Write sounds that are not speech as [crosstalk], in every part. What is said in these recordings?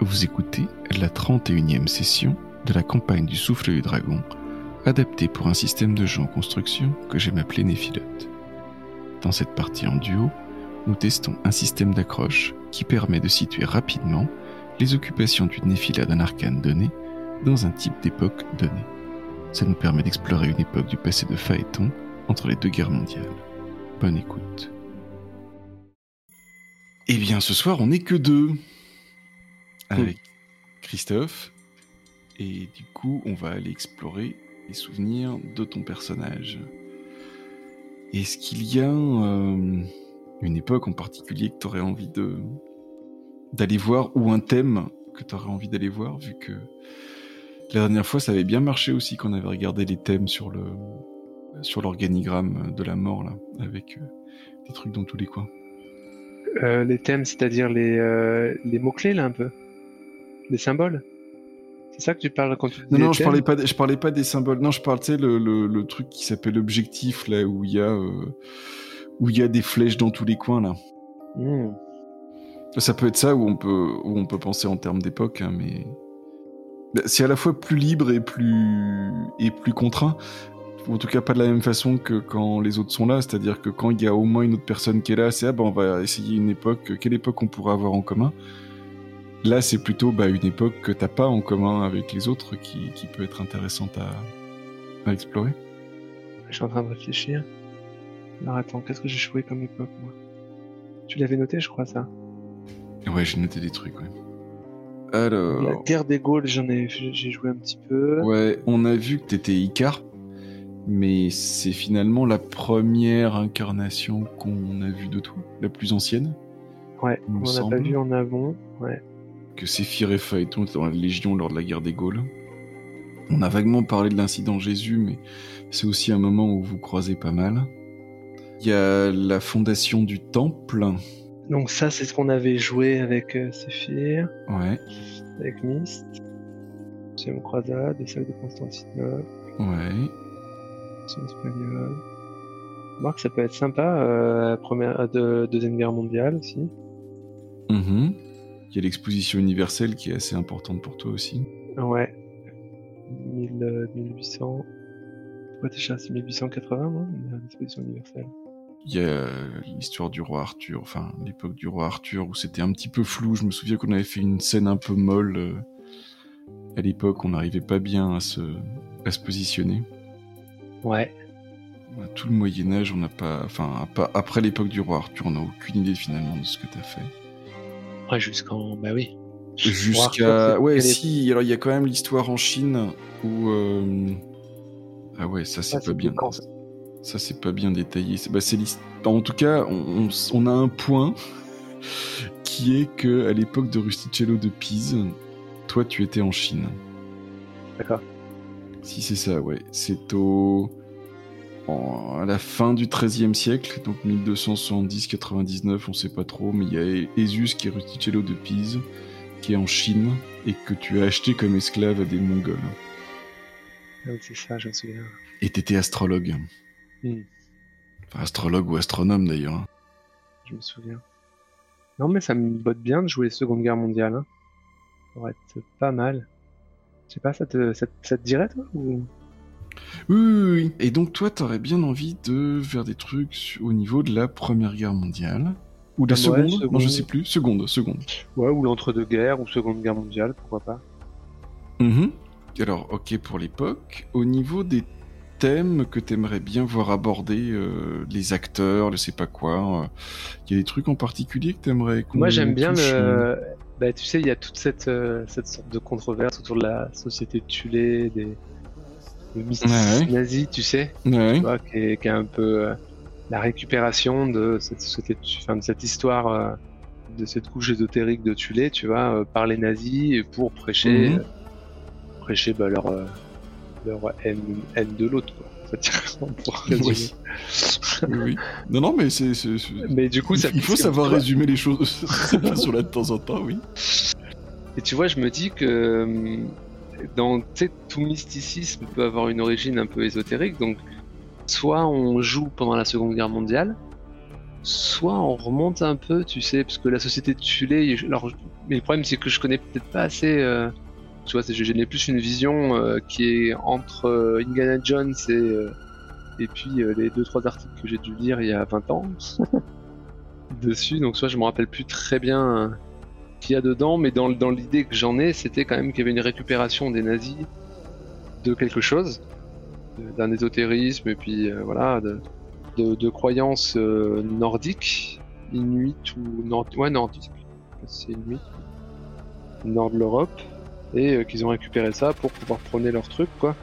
Vous écoutez la 31e session de la campagne du souffle du dragon, adaptée pour un système de jeu en construction que j'aime appeler Néphilote. Dans cette partie en duo, nous testons un système d'accroche qui permet de situer rapidement les occupations d'une néphila d'un arcane donné dans un type d'époque donné. Ça nous permet d'explorer une époque du passé de Phaéton entre les deux guerres mondiales. Bonne écoute. Eh bien, ce soir, on n'est que deux. Avec Christophe. Et du coup, on va aller explorer les souvenirs de ton personnage. Est-ce qu'il y a euh, une époque en particulier que tu aurais envie de d'aller voir ou un thème que tu aurais envie d'aller voir vu que la dernière fois ça avait bien marché aussi qu'on avait regardé les thèmes sur le sur l'organigramme de la mort là avec euh, des trucs dans tous les coins? Euh, les thèmes, c'est-à-dire les, les mots-clés là un peu Les symboles c'est ça que tu parles quand tu dis Non, non, je parlais, pas, je parlais pas des symboles. Non, je parlais, tu sais, le, le, le, truc qui s'appelle objectif, là, où il y a, euh, où il y a des flèches dans tous les coins, là. Hmm. Ça peut être ça, où on peut, où on peut penser en termes d'époque, hein, mais. Bah, c'est à la fois plus libre et plus, et plus contraint. En tout cas, pas de la même façon que quand les autres sont là. C'est-à-dire que quand il y a au moins une autre personne qui est là, c'est ah ben on va essayer une époque. Quelle époque on pourrait avoir en commun Là, c'est plutôt bah, une époque que t'as pas en commun avec les autres qui, qui peut être intéressante à, à, explorer. Je suis en train de réfléchir. Alors attends, qu'est-ce que j'ai joué comme époque, moi? Tu l'avais noté, je crois, ça Ouais, j'ai noté des trucs, ouais. Alors... La guerre des Gaules, j'en ai, j'ai joué un petit peu. Ouais, on a vu que t'étais Icar, mais c'est finalement la première incarnation qu'on a vue de toi, la plus ancienne. Ouais, on n'a pas vu en avant, ouais que Séphir et Phaéton étaient dans la Légion lors de la guerre des Gaules. On a vaguement parlé de l'incident Jésus, mais c'est aussi un moment où vous croisez pas mal. Il y a la fondation du temple. Donc ça, c'est ce qu'on avait joué avec euh, Séphir. Ouais. Avec Myst. Deuxième croisade, et celle de Constantinople. Ouais. espagnol. Marc, ça peut être sympa, euh, première, de, deuxième guerre mondiale aussi. Mhm. Il y a l'exposition universelle qui est assez importante pour toi aussi. Ouais. 1800. Ouais, déjà, c'est 1880, moi, l'exposition universelle. Il y a l'histoire du roi Arthur, enfin l'époque du roi Arthur où c'était un petit peu flou. Je me souviens qu'on avait fait une scène un peu molle. Euh, à l'époque, on n'arrivait pas bien à se, à se positionner. Ouais. Tout le Moyen Âge, on n'a pas, enfin après l'époque du roi Arthur, on n'a aucune idée finalement de ce que tu as fait. Ouais, jusqu'en. Bah oui. Jusqu'à. Ouais, si, alors il y a quand même l'histoire en Chine où. Euh, ah ouais, ça c'est pas bien. Ça, c'est pas bien détaillé. Bah, c'est En tout cas, on, on, a un point [laughs] qui est que à l'époque de Rusticello de Pise, toi tu étais en Chine. D'accord. Si c'est ça, ouais. C'est au à la fin du XIIIe siècle, donc 1270-99, on sait pas trop, mais il y a Esus qui est Rusticello de Pise, qui est en Chine, et que tu as acheté comme esclave à des Mongols. Ah oui, c'est ça, je me souviens. Et t'étais astrologue. Hmm. Enfin, astrologue ou astronome d'ailleurs. Je me souviens. Non, mais ça me botte bien de jouer Seconde Guerre mondiale. Hein. Ça être pas mal. Je sais pas, ça te, ça, te dirait toi ou... Oui, oui, oui. Et donc toi, t'aurais bien envie de faire des trucs au niveau de la Première Guerre mondiale? Ou de la seconde, Non, je sais plus. Seconde, seconde. Ouais, ou l'entre-deux-guerres ou Seconde Guerre mondiale, pourquoi pas. Mm Alors, ok pour l'époque. Au niveau des thèmes que t'aimerais bien voir aborder, euh, les acteurs, le sais pas quoi, il euh, y a des trucs en particulier que t'aimerais qu'on Moi, j'aime bien le... Euh bah, tu sais, il y a toute cette, cette sorte de controverse autour de la société de Tulé, des le mysticisme nazi, tu sais, qui, est, un peu euh, la récupération de cette, de cette histoire, euh, de cette couche ésotérique de Tulé, tu vois, euh, par les nazis pour prêcher, mhm. prêcher bah, leur, leur haine, de l'autre, pour oui. oui. Non, non, mais c'est. Mais du coup, ça il faut savoir résumer les choses [laughs] sur là de temps en temps, oui. Et tu vois, je me dis que dans tout mysticisme peut avoir une origine un peu ésotérique. Donc, soit on joue pendant la Seconde Guerre mondiale, soit on remonte un peu, tu sais, parce que la société de Tulé, alors mais le problème, c'est que je connais peut-être pas assez. euh, tu vois, n'ai plus une vision euh, qui est entre euh, Indiana Jones et, euh, et puis les deux trois articles que j'ai dû lire il y a 20 ans [laughs] dessus. Donc, soit je me rappelle plus très bien qu'il y a dedans, mais dans, dans l'idée que j'en ai, c'était quand même qu'il y avait une récupération des nazis de quelque chose, d'un ésotérisme et puis euh, voilà, de, de, croyances euh, nordiques, inuit ou nord, ouais, nordiques, c'est inuit, nord de l'Europe, et euh, qu'ils ont récupéré ça pour pouvoir prôner leur truc, quoi.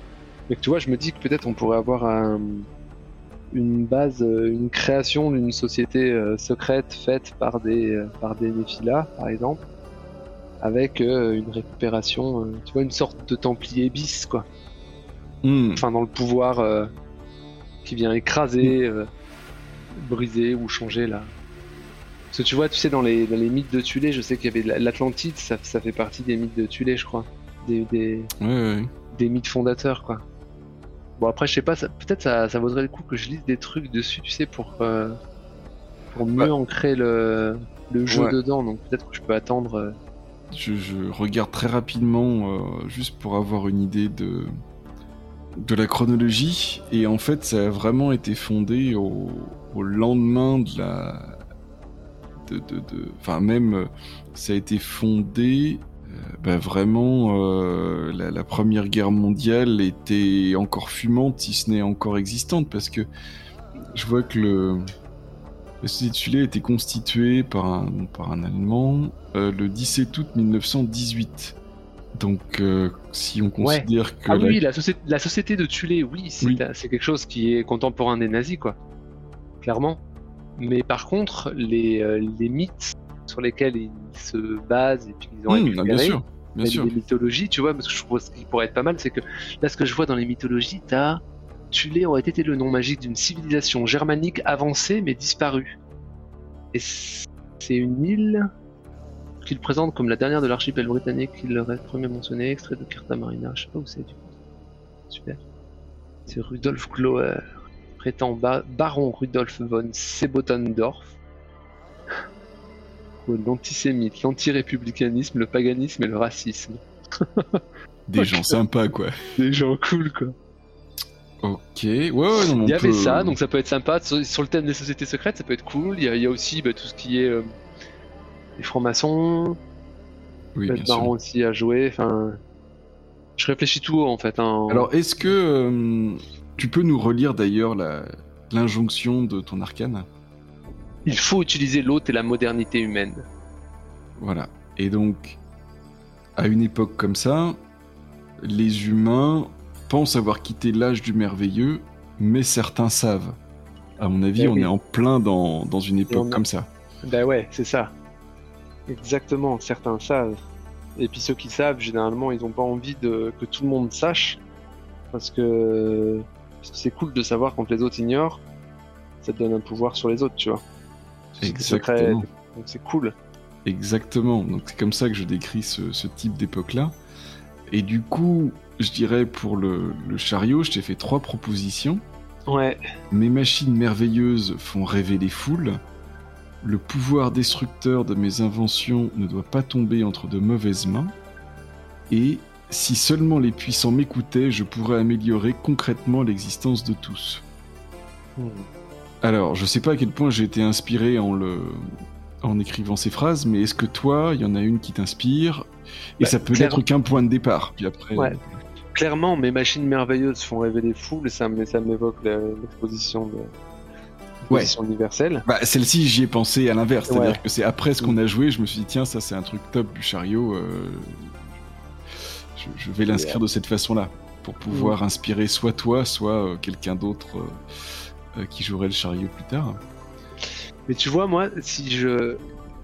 Mais tu vois, je me dis que peut-être on pourrait avoir un- une base, euh, une création d'une société euh, secrète faite par des, euh, par des par exemple, avec une récupération, tu vois, une sorte de Templier bis, quoi. Hmm. Enfin, dans le pouvoir euh, qui vient écraser, euh, briser ou changer là. Parce que tu vois, tu sais, dans les, dans les mythes de Tulé, je sais qu'il y avait la- l'Atlantide, ça, ça fait partie des mythes de Tulé, je crois. Des, des, Ouais, ouais. des mythes fondateurs, quoi. Bon, après, je sais pas, peut-être ça, ça vaudrait le coup que je lise des trucs dessus, tu sais, pour, euh, pour mieux Ouais. ancrer le, le jeu Ouais. dedans. Donc peut-être que je peux attendre. euh, Je, je regarde très rapidement, euh, juste pour avoir une idée de, de la chronologie. Et en fait, ça a vraiment été fondé au, au lendemain de la. de- de- de- Enfin, même, ça a été fondé. Euh, bah, vraiment, euh, la, la Première Guerre mondiale était encore fumante, si ce n'est encore existante, parce que je vois que le, la société de Tulé a été constituée par un, par un Allemand euh, le 17 août 1918. Donc, euh, si on considère que Ah la- oui, la, société, la société de Tulé, oui, c'est Oui. quelque chose qui est contemporain des nazis, quoi. Clairement. Mais par contre, les, les mythes sur lesquels ils se basent et puis qu'ils ont récupéré, bien sûr, bien les, sûr. les mythologies, tu vois, parce que je trouve ce qui pourrait être pas mal, c'est que là, ce que je vois dans les mythologies, t'as Tulé aurait été le nom magique d'une civilisation germanique avancée mais disparue. Et c'est une île qu'il présente comme la dernière de l'archipel britannique qu'il aurait premier mentionné, extrait de Carta Marina. Je sais pas où c'est du coup. Super. C'est Rudolf Glower, prétend ba- baron Rudolf von Sebotendorf. L'antisémite, l'antirépublicanisme, le paganisme et le racisme. [laughs] Des gens sympas, quoi. Des gens cool, quoi. Ok, ouais, ouais, non, on Il y avait peut- ça, donc ça peut être sympa. Sur, sur le thème des sociétés secrètes, ça peut être cool. Il y a, il y a aussi bah, tout ce qui est euh, les francs-maçons, Oui, bien sûr. aussi à jouer. Enfin, je réfléchis tout haut en fait. hein. Alors, est-ce que euh, tu peux nous relire d'ailleurs l'injonction de ton arcane? Il faut utiliser l'autre et la modernité humaine. Voilà. Et donc, à une époque comme ça, les humains pensent avoir quitté l'âge du merveilleux, mais certains savent. À mon avis, Eh on oui. est en plein dans, dans une époque a- comme ça. Ben ouais, c'est ça. Exactement, certains savent. Et puis ceux qui savent, généralement, ils n'ont pas envie de, que tout le monde sache. Parce que parce que c'est cool de savoir quand les autres ignorent. Ça te donne un pouvoir sur les autres, tu vois. Secret, Exactement. donc c'est cool. Exactement. Donc c'est comme ça que je décris ce, ce type d'époque-là. Et du coup, je dirais pour le, le chariot, je t'ai fait trois propositions. Ouais. Mes machines merveilleuses font rêver les foules. Le pouvoir destructeur de mes inventions ne doit pas tomber entre de mauvaises mains. Et si seulement les puissants m'écoutaient, je pourrais améliorer concrètement l'existence de tous. Alors, je sais pas à quel point j'ai été inspiré en le en écrivant ces phrases, mais est-ce que toi, il y en a une qui t'inspire Et Bah, ça peut n'être qu'un point de départ. Puis après, Ouais. Clairement, mes machines merveilleuses font rêver les foules, ça, ça m'évoque l'exposition de l'exposition universelle. Bah, celle-ci, j'y ai pensé à l'inverse. C'est-à-dire Ouais. que c'est après ce qu'on a joué, je me suis dit, tiens, ça c'est un truc top du chariot. euh, Je, je vais l'inscrire de cette façon-là. Pour pouvoir Mm. inspirer soit toi, soit euh, quelqu'un d'autre euh, euh, qui jouerait le chariot plus tard. Mais tu vois, moi, si je,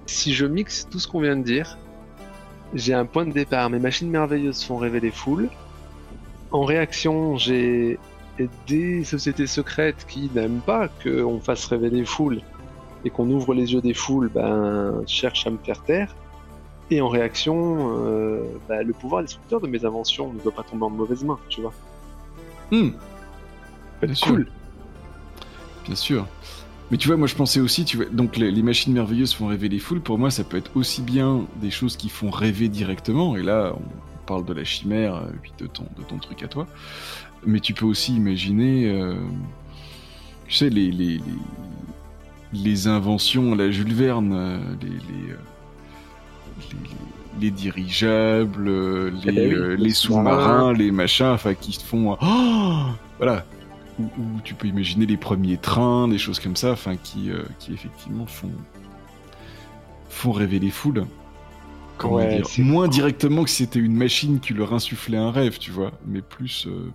si je mixe tout ce qu'on vient de dire, j'ai un point de départ. Mes machines merveilleuses font rêver les foules. En réaction, j'ai des sociétés secrètes qui n'aiment pas qu'on fasse rêver les foules et qu'on ouvre les yeux des foules, ben, cherchent à me faire taire. Et en réaction, euh, bah, le pouvoir destructeur de mes inventions ne doit pas tomber en mauvaise main, tu vois. Être sûr. cool. Bien sûr. Mais tu vois, moi je pensais aussi, tu vois, donc les, machines merveilleuses font rêver les foules. Pour moi, ça peut être aussi bien des choses qui font rêver directement. Et là, on parle de la chimère, euh, puis de ton, de ton truc à toi. Mais tu peux aussi imaginer, euh, tu sais, les, les, les, inventions la Jules Verne, euh, les, les, dirigeables, les, eh ben les sous-marins, les machins, enfin, qui se font. Oh voilà, où, tu peux imaginer les premiers trains, des choses comme ça, enfin qui, euh, qui effectivement font font rêver les foules. Comment dire Moins directement que si c'était une machine qui leur insufflait un rêve, tu vois, mais plus euh,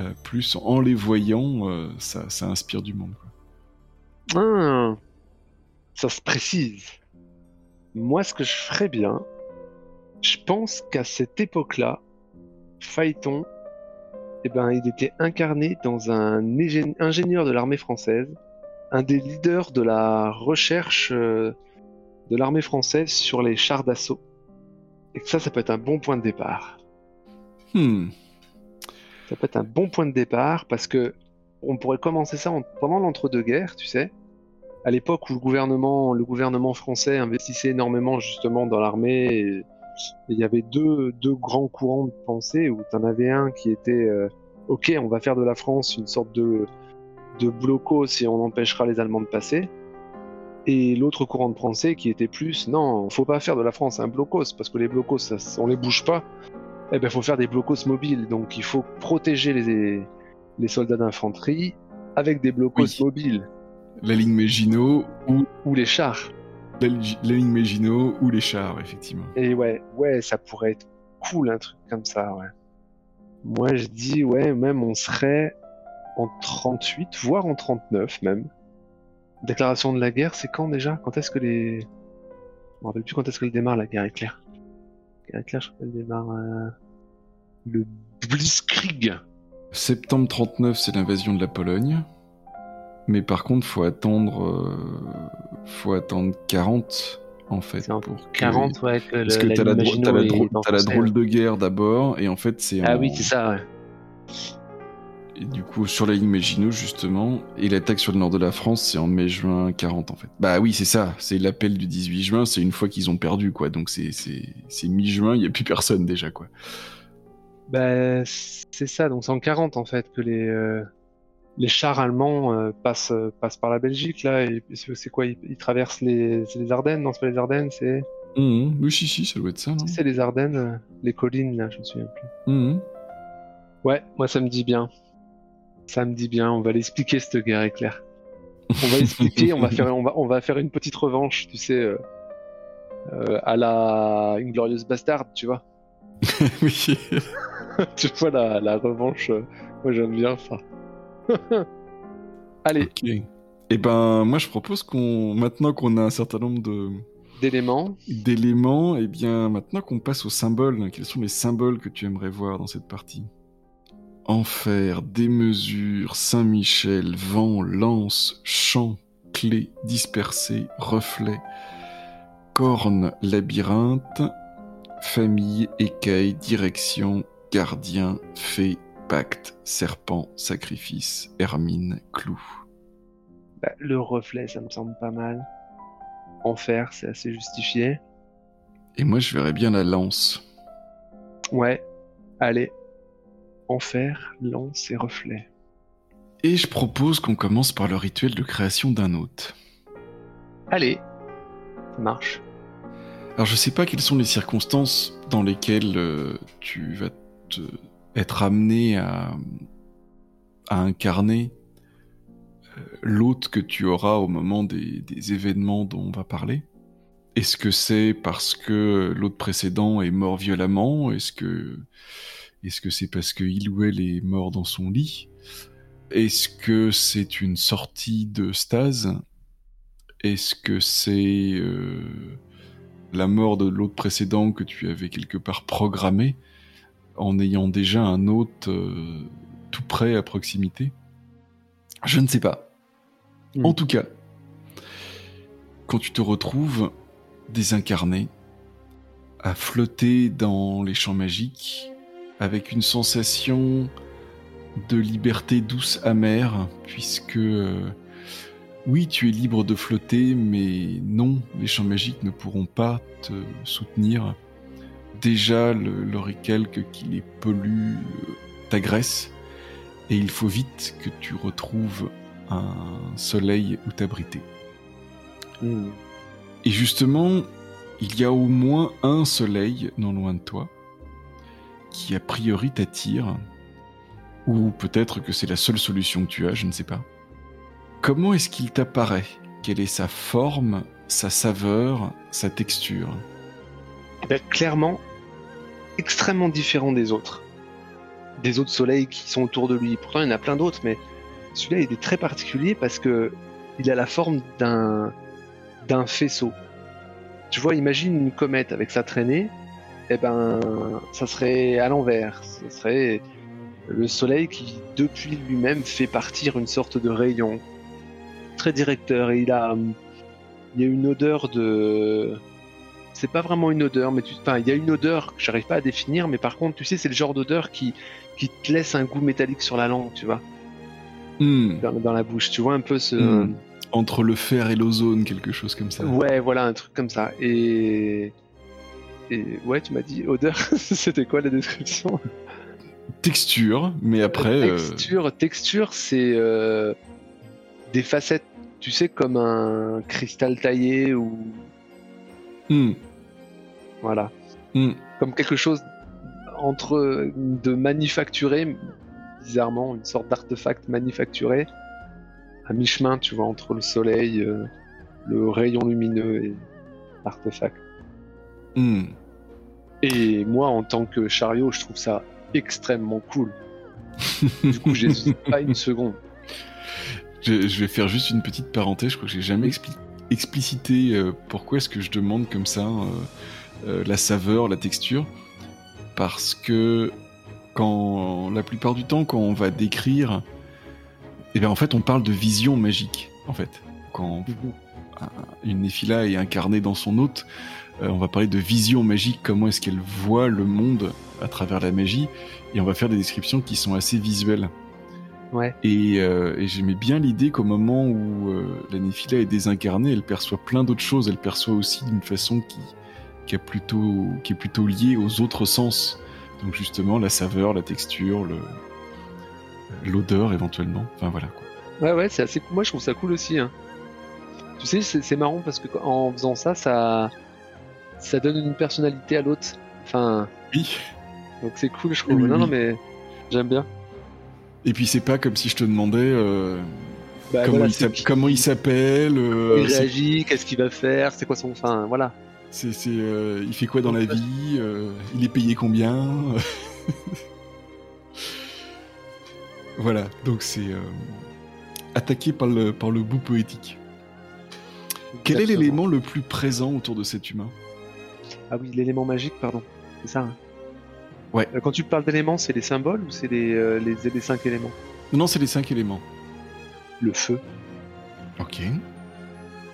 euh, plus en les voyant, ça, ça, inspire du monde. Ah, ça se précise. Moi, ce que je ferais bien, je pense qu'à cette époque-là, Phaéton eh ben, il était incarné dans un ingénieur de l'armée française, un des leaders de la recherche euh, de l'armée française sur les chars d'assaut. Et ça, ça peut être un bon point de départ. Hmm. Ça peut être un bon point de départ parce que on pourrait commencer ça pendant l'entre-deux-guerres, tu sais, à l'époque où le gouvernement, le gouvernement français investissait énormément justement dans l'armée il y avait deux, deux grands courants de pensée où tu en avais un qui était euh, ok, on va faire de la France une sorte de, de blocos et on empêchera les Allemands de passer. Et l'autre courant de pensée qui était plus non, faut pas faire de la France un blocos parce que les blocos, ça, on les bouge pas. Eh ben, faut faire des blocos mobiles. Donc, il faut protéger les, les soldats d'infanterie avec des blocos mobiles. La ligne Maginot ou, ou les chars la, ligne Maginot ou les chars, effectivement. Et ouais, ouais, ça pourrait être cool un truc comme ça, ouais. Moi, je dis, ouais, même on serait en 38, voire en 39 même. Déclaration de la guerre, c'est quand déjà? Quand est-ce que les. Je me rappelle plus quand est-ce qu'elle démarre la guerre éclair. La guerre éclair, je crois qu'elle démarre. Euh, le Blitzkrieg. Septembre 39, c'est l'invasion de la Pologne. Mais par contre, faut attendre, euh, faut attendre 40 en fait. Pour 40, ouais. Que Parce que t'as la, as la, drôle de guerre d'abord, et en fait c'est. Ah oui, c'est ça, ouais. Et du coup, sur la ligne Maginot, justement, et l'attaque sur le nord de la France, c'est en mai-juin 40, en fait. Bah oui, c'est ça, c'est l'appel du 18 juin, c'est une fois qu'ils ont perdu, quoi. Donc c'est mi-juin, il n'y a plus personne déjà, quoi. Bah, c'est ça, donc c'est en 40, en fait, que les, euh, les chars allemands euh, passent, euh, passent par la Belgique là et c'est quoi ils, traversent les, les Ardennes? Non, c'est pas les Ardennes, c'est. Mmh, oui, si, si, ça doit être ça. C'est les Ardennes, euh, les collines là, je me souviens plus. Mmh. Ouais, moi ça me dit bien. Ça me dit bien. On va l'expliquer cette guerre éclair. On va expliquer. on va faire, on va, on va faire une petite revanche, tu sais, à la une glorieuse bastarde, tu vois. [laughs] oui. [laughs] tu vois la, la revanche. moi j'aime bien ça. [laughs] Allez. Et eh ben, moi, je propose qu'on, maintenant qu'on a un certain nombre de d'éléments, d'éléments, et eh bien, maintenant qu'on passe aux symboles, quels sont les symboles que tu aimerais voir dans cette partie? Enfer, démesure, Saint-Michel, vent, lance, champ, clé, dispersé, reflet, corne, labyrinthe, famille, écaille, direction, gardien, fée, pacte, serpent, sacrifice, hermine, clou. Bah, le reflet, ça me semble pas mal. Enfer, c'est assez justifié. Et moi, je verrais bien la lance. Ouais, allez. Enfer, lance et reflet. Et je propose qu'on commence par le rituel de création d'un hôte. Allez, ça marche. Alors je sais pas quelles sont les circonstances dans lesquelles euh, tu vas te être amené à, incarner euh, l'hôte que tu auras au moment des, événements dont on va parler. Est-ce que c'est parce que l'hôte précédent est mort violemment? Est-ce que que c'est parce qu'il ou elle est mort dans son lit? Est-ce que c'est une sortie de stase? Est-ce que c'est euh, la mort de l'hôte précédent que tu avais quelque part programmé en ayant déjà un hôte euh, tout près à proximité? Je ne sais pas. Hmm. En tout cas, quand tu te retrouves désincarné, à flotter dans les champs magiques, avec une sensation de liberté douce amère, puisque euh, oui, tu es libre de flotter, mais non, les champs magiques ne pourront pas te soutenir. Déjà, l'oricalque qui les pollue euh, t'agresse, et il faut vite que tu retrouves un soleil où t'abriter. Hmm. Et justement, il y a au moins un soleil non loin de toi qui a priori t'attire, ou peut-être que c'est la seule solution que tu as, je ne sais pas. Comment est-ce qu'il t'apparaît? Quelle est sa forme, sa saveur, sa texture? Eh ben, Clairement, extrêmement différent des autres. Des autres soleils qui sont autour de lui. Pourtant, il y en a plein d'autres, mais celui-là, il est très particulier parce que il a la forme d'un faisceau. Tu vois, imagine une comète avec sa traînée, eh ben, ça serait à l'envers. Ce serait le soleil qui, depuis lui-même, fait partir une sorte de rayon très directeur. Et il il a une odeur de, c'est pas vraiment une odeur, mais enfin, il y a une odeur que j'arrive pas à définir, mais par contre, tu sais, c'est le genre d'odeur qui, qui te laisse un goût métallique sur la langue, tu vois, hmm. dans, la bouche. Tu vois un peu ce, hmm. entre le fer et l'ozone, quelque chose comme ça. Ouais, voilà, un truc comme ça. Et et ouais, tu m'as dit odeur. [laughs] C'était quoi la description? Texture, mais après. Euh, texture, texture, c'est euh, des facettes. Tu sais, comme un cristal taillé ou. Hmm. Voilà. Hmm. Comme quelque chose entre de manufacturé, bizarrement, une sorte d'artefact manufacturé, à mi-chemin, tu vois, entre le soleil, euh, le rayon lumineux et l'artefact. Hmm. Et moi, en tant que chariot, je trouve ça extrêmement cool. [laughs] du coup, j'hésite pas une seconde. Je, vais faire juste une petite parenthèse. Je crois que j'ai jamais explicité euh, pourquoi est-ce que je demande comme ça euh, euh, la saveur, la texture. Parce que quand la plupart du temps, quand on va décrire, eh bien en fait, on parle de vision magique. En fait, quand mhm. une Néphila est incarnée dans son hôte, euh, on va parler de vision magique, comment est-ce qu'elle voit le monde à travers la magie, et on va faire des descriptions qui sont assez visuelles. Ouais. Et, euh, j'aimais bien l'idée qu'au moment où euh, la Néphila est désincarnée, elle perçoit plein d'autres choses. Elle perçoit aussi d'une façon qui, qui, a plutôt, qui est plutôt liée aux autres sens. Donc justement, la saveur, la texture, le, l'odeur éventuellement. Enfin voilà quoi. Ouais, ouais, c'est assez Moi, je trouve ça cool aussi. Hein. Tu sais, c'est marrant parce que en faisant ça, ça, ça donne une personnalité à l'autre. Enfin. Oui. Donc c'est cool, je trouve. non, non, mais j'aime bien. Et puis c'est pas comme si je te demandais euh, bah, comment, il s'appelle. Euh, il réagit, qu'est-ce qu'il va faire, c'est quoi son. Enfin, voilà. C'est, euh, il fait quoi dans la vie Il est payé combien? [laughs] Voilà, donc c'est attaqué par le, par le bout poétique. Quel est l'élément le plus présent autour de cet humain? Ah oui, l'élément magique, pardon. C'est ça. Hein? ouais. Euh, quand tu parles d'éléments, c'est les symboles ou c'est les, euh, les, les, cinq éléments? Non, c'est les cinq éléments. Le feu. Ok.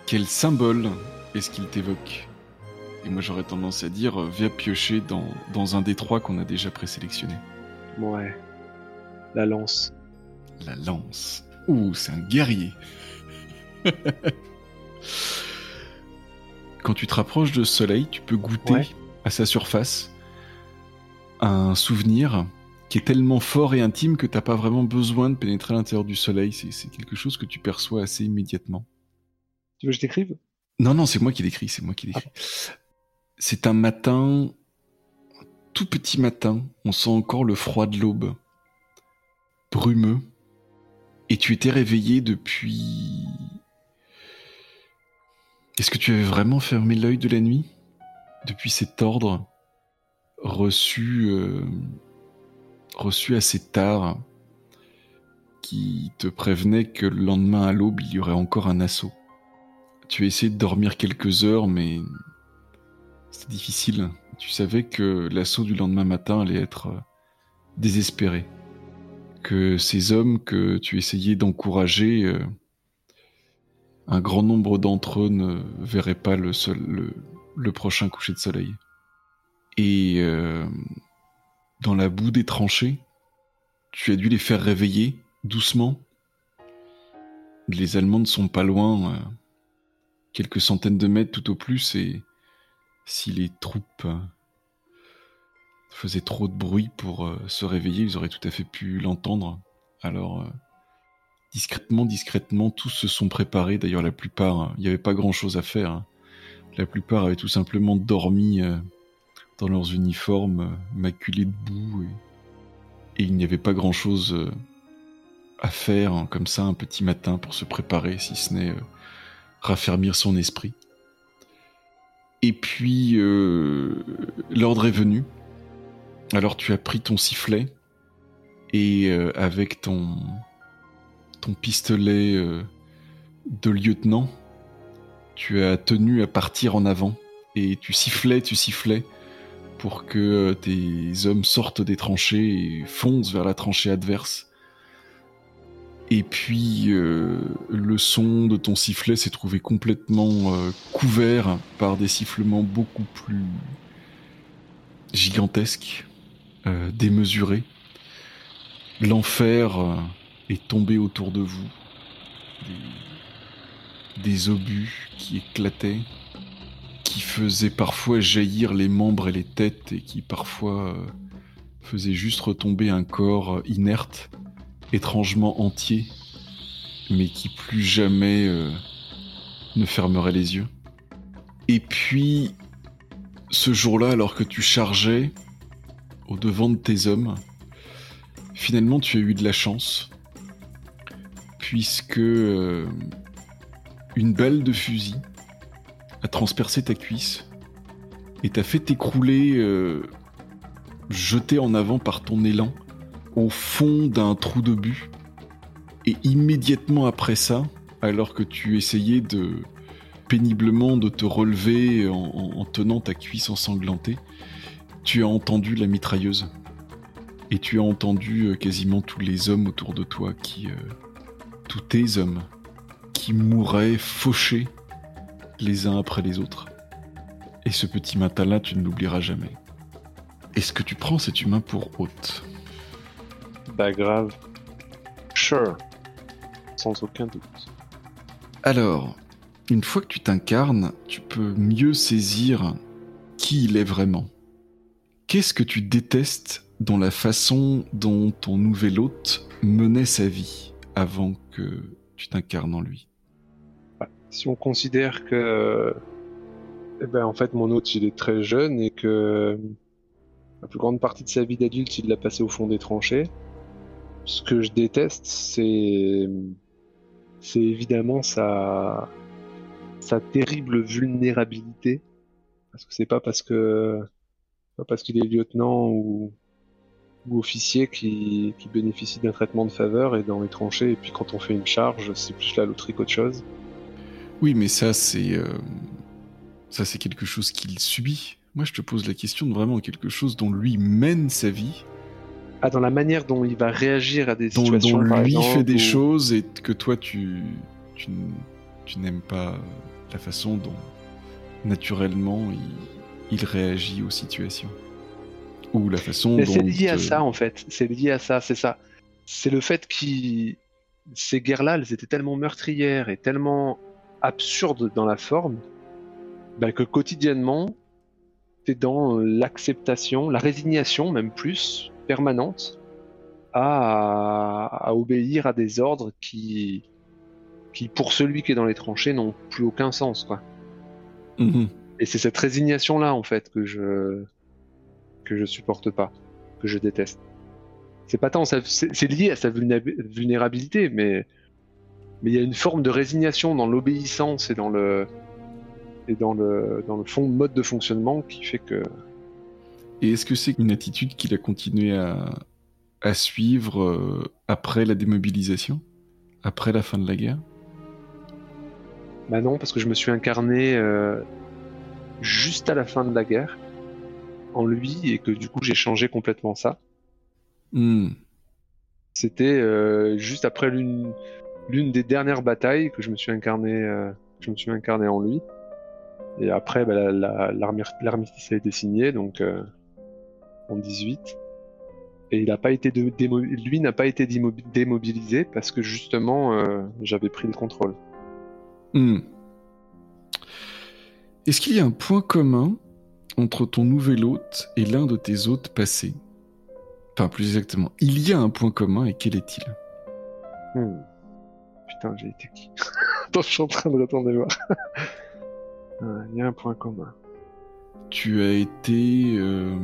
Quel symbole est-ce qu'il t'évoque? Et moi j'aurais tendance à dire, euh, viens piocher dans, dans un des trois qu'on a déjà présélectionné. Ouais. La lance. La lance. Ouh, c'est un guerrier. [laughs] quand tu te rapproches de soleil, tu peux goûter à sa surface un souvenir qui est tellement fort et intime que tu n'as pas vraiment besoin de pénétrer à l'intérieur du soleil. C'est quelque chose que tu perçois assez immédiatement. Tu veux que je t'écrive? Non, non, c'est moi qui l'écris, c'est moi qui l'écris. C'est un matin, tout petit matin, on sent encore le froid de l'aube, brumeux, et tu étais réveillé depuis est-ce que tu avais vraiment fermé l'œil de la nuit? Depuis cet ordre reçu, euh, reçu assez tard qui te prévenait que le lendemain à l'aube il y aurait encore un assaut. Tu as essayé de dormir quelques heures mais c'était difficile. Tu savais que l'assaut du lendemain matin allait être euh, désespéré. Que ces hommes que tu essayais d'encourager euh, un grand nombre d'entre eux ne verraient pas le, le, prochain coucher de soleil. Et euh, dans la boue des tranchées, tu as dû les faire réveiller doucement. les Allemands ne sont pas loin, quelques centaines de mètres tout au plus, et si les troupes faisaient trop de bruit pour se réveiller, ils auraient tout à fait pu l'entendre. Alors, discrètement, discrètement, tous se sont préparés. D'ailleurs, la plupart, il n'y avait pas grand-chose à faire. Hein. La plupart avaient tout simplement dormi dans leurs uniformes, maculés de boue, et, il n'y avait pas grand-chose à faire hein, comme ça un petit matin pour se préparer, si ce n'est raffermir son esprit. Et puis, l'ordre est venu. Alors tu as pris ton sifflet et euh, avec ton, pistolet euh, de lieutenant, tu as tenu à partir en avant et tu sifflais, tu sifflais pour que euh, tes hommes sortent des tranchées et foncent vers la tranchée adverse. Et puis le son de ton sifflet s'est trouvé complètement couvert par des sifflements beaucoup plus gigantesques, démesurés. L'enfer euh, est tombé autour de vous. Des, obus qui éclataient, qui faisaient parfois jaillir les membres et les têtes et qui parfois euh, faisaient juste retomber un corps inerte, étrangement entier, mais qui plus jamais euh, ne fermerait les yeux. Et puis, ce jour-là, alors que tu chargeais au devant de tes hommes, Finalement, tu as eu de la chance, puisque euh, une balle de fusil a transpercé ta cuisse et t'a fait t'écrouler, euh, jeté en avant par ton élan, au fond d'un trou de but. Et immédiatement après ça, alors que tu essayais de péniblement de te relever en tenant ta cuisse ensanglantée, tu as entendu la mitrailleuse et tu as entendu euh, quasiment tous les hommes autour de toi qui. Euh, tous tes hommes qui mouraient fauchés les uns après les autres. Et ce petit matin-là, tu ne l'oublieras jamais. Est-ce que tu prends cet humain pour hôte? Bah grave. Sure. Sans aucun doute. Alors, une fois que tu t'incarnes, tu peux mieux saisir qui il est vraiment. Qu'est-ce que tu détestes dans la façon dont ton nouvel hôte menait sa vie avant que tu t'incarnes en lui? Si on considère que, eh ben, en fait, mon hôte, il est très jeune et que la plus grande partie de sa vie d'adulte, il l'a passé au fond des tranchées. Ce que je déteste, c'est, évidemment sa, terrible vulnérabilité. Parce que c'est pas parce que, pas parce qu'il est lieutenant ou, officier qui, qui bénéficie d'un traitement de faveur et dans les tranchées, et puis quand on fait une charge, c'est plus la loterie qu'autre chose. Oui, mais ça, c'est. Euh, ça, c'est quelque chose qu'il subit. Moi, je te pose la question de vraiment quelque chose dont lui mène sa vie. Ah, dans la manière dont il va réagir à des situations. Dont lui fait des choses et que toi, tu, tu, tu n'aimes pas la façon dont, naturellement, il, il réagit aux situations ou la façon Mais C'est lié à ça en fait. C'est lié à ça, c'est ça. C'est le fait que ces guerres-là, elles étaient tellement meurtrières et tellement absurdes dans la forme, bah, que quotidiennement, es dans l'acceptation, la résignation même plus permanente à, obéir à des ordres qui, qui, pour celui qui est dans les tranchées, n'ont plus aucun sens, quoi. Mhm. Et c'est cette résignation-là, en fait, que je, que je supporte pas, que je déteste. C'est pas tant, c'est lié à sa vulnérabilité, mais mais il y a une forme de résignation dans l'obéissance et dans le et dans le dans le fond mode de fonctionnement qui fait que. Et est-ce que c'est une attitude qu'il a continué à, à suivre euh, après la démobilisation, après la fin de la guerre? Bah non, parce que je me suis incarné euh, juste à la fin de la guerre en lui et que du coup j'ai changé complètement ça. Hmm. C'était euh, juste après l'une l'une des dernières batailles que je me suis incarné je me suis incarné en lui. Et après bah, l'armistice a été signé donc euh, en 18. Et il a pas été de, lui n'a pas été démobilisé parce que justement euh, j'avais pris le contrôle. Hmm. Est-ce qu'il y a un point commun entre ton nouvel hôte et l'un de tes hôtes passés? Enfin, plus exactement, il y a un point commun et quel est-il? Hmm. Putain, j'ai été qui? [laughs] Attends, je suis en train de retourner voir. Ah, [laughs] il y a un point commun. Tu as été. Euh,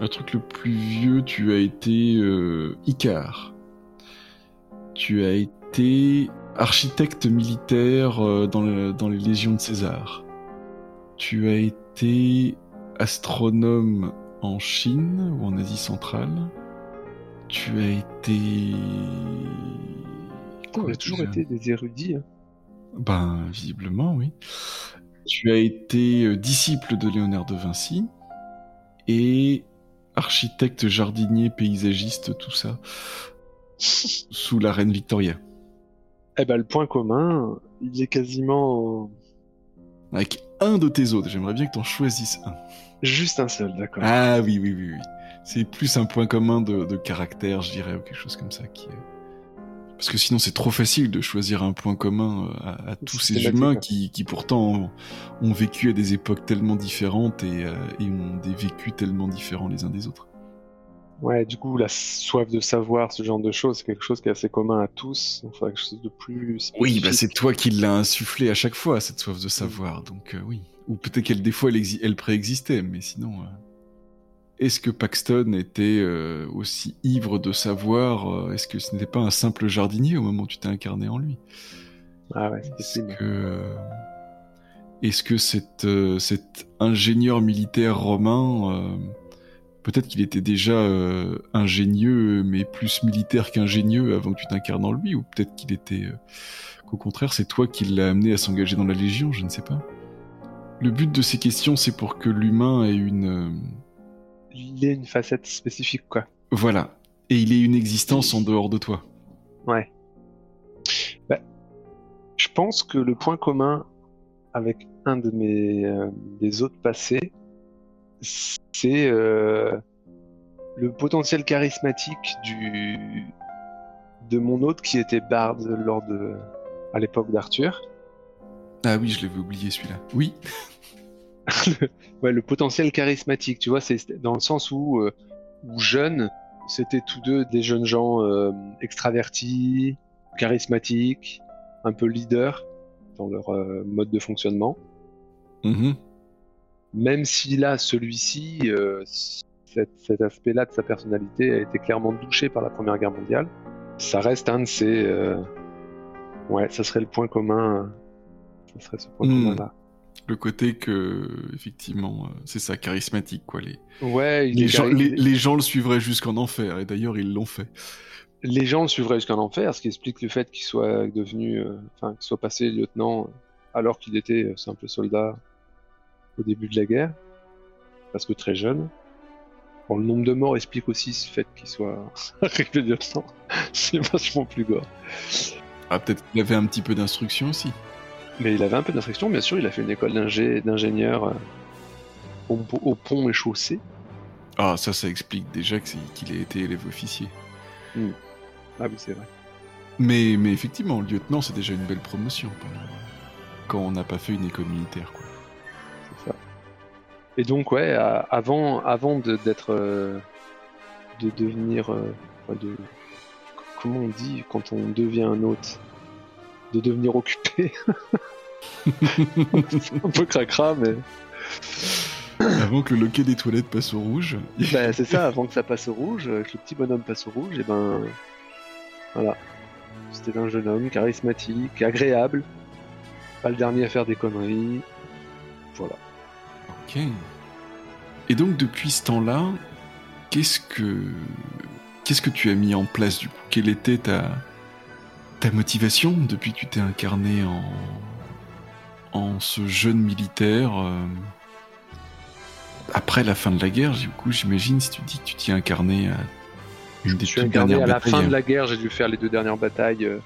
un truc le plus vieux, tu as été euh, Icar. Tu as été architecte militaire euh, dans, dans les légions de César. Tu as été astronome en Chine ou en Asie centrale. Tu as été. On a toujours été des érudits. Hein. Ben, visiblement, oui. Tu as été euh, disciple de Léonard de Vinci et architecte, jardinier, paysagiste, tout ça, [laughs] sous la reine Victoria. Eh ben, le point commun, il est quasiment. Avec un de tes autres, j'aimerais bien que tu en choisisses un. Juste un seul, d'accord. Ah oui, oui, oui, oui. C'est plus un point commun de, caractère, je dirais, ou quelque chose comme ça. Qui Parce que sinon, c'est trop facile de choisir un point commun euh, à, tous ces humains qui, pourtant ont, vécu à des époques tellement différentes et, euh, et ont des vécus tellement différents les uns des autres. Ouais, du coup, la soif de savoir, ce genre de choses, c'est quelque chose qui est assez commun à tous. Enfin, quelque chose de plus. Oui, bah c'est toi qui l'as insufflé à chaque fois, cette soif de savoir. Donc, euh, oui. Ou peut-être qu'elle, des fois, elle, elle préexistait, mais sinon. Euh, est-ce que Paxton était euh, aussi ivre de savoir Est-ce que ce n'était pas un simple jardinier au moment où tu t'es incarné en lui? Ah ouais, c'est possible. Est-ce que, cet, cet ingénieur militaire romain Peut-être qu'il était déjà euh, ingénieux, mais plus militaire qu'ingénieux avant que tu t'incarnes en lui, ou peut-être qu'il était. Euh, qu'au contraire, c'est toi qui l'as amené à s'engager dans la Légion, je ne sais pas. Le but de ces questions, c'est pour que l'humain ait une. Euh, il ait une facette spécifique, quoi. Voilà. Et il ait une existence en dehors de toi. Ouais. Bah, je pense que le point commun avec un de mes des autres passés, c'est euh, le potentiel charismatique du de mon hôte qui était barde lors de à l'époque d'Arthur. Ah oui, je l'avais oublié celui-là. Oui. Le, ouais, le potentiel charismatique, tu vois, c'est dans le sens où, euh, où jeunes, c'était tous deux des jeunes gens euh, extravertis, charismatiques, un peu leaders dans leur mode de fonctionnement. Mm même si là, celui-ci, euh, cet, aspect-là de sa personnalité a été clairement touché par la Première Guerre mondiale, ça reste un de ses... Euh, ouais, ça serait le point commun. Ça serait ce point hmm. commun-là. Le côté que, effectivement, euh, c'est ça, charismatique, quoi. Les, ouais, les, gens, les, gens le suivraient jusqu'en enfer, et d'ailleurs, ils l'ont fait. Les gens le suivraient jusqu'en enfer, ce qui explique le fait qu'il soit devenu, enfin, qu'il soit passé lieutenant alors qu'il était simple soldat au début de la guerre, parce que très jeune. Bon, le nombre de morts explique aussi ce fait qu'il soit [laughs] arrivé lieutenant. [laughs] C'est vachement plus gore. Ah, peut-être qu'il avait un petit peu d'instruction aussi. Mais il avait un peu d'instruction, bien sûr. Il a fait une école d'ingénieur euh, au, pont et chaussée. Ah, ça, ça explique déjà qu'il ait été élève officier. Hmm. Ah oui, c'est vrai. Mais, mais effectivement, lieutenant, c'est déjà une belle promotion quand on n'a pas fait une école militaire. Quoi. Et donc, ouais, avant, avant d'être. Euh, de, devenir. Euh, de, comment on dit quand on devient un hôte? De devenir occupé. c'est [laughs] un peu cracra, mais. Avant que le loquet des toilettes passe au rouge. ben, c'est ça, avant que ça passe au rouge, que le petit bonhomme passe au rouge, et ben. Voilà. C'était un jeune homme charismatique, agréable, pas le dernier à faire des conneries. Voilà. Ok. Et donc depuis ce temps-là, qu'est-ce que qu'est-ce que tu as mis en place du coup? Quelle était ta ta motivation depuis que tu t'es incarné en en ce jeune militaire euh, après la fin de la guerre Du coup, j'imagine si tu dis que tu t'y incarné à une des Je dernières à la fin de la guerre, j'ai dû faire les deux dernières batailles euh,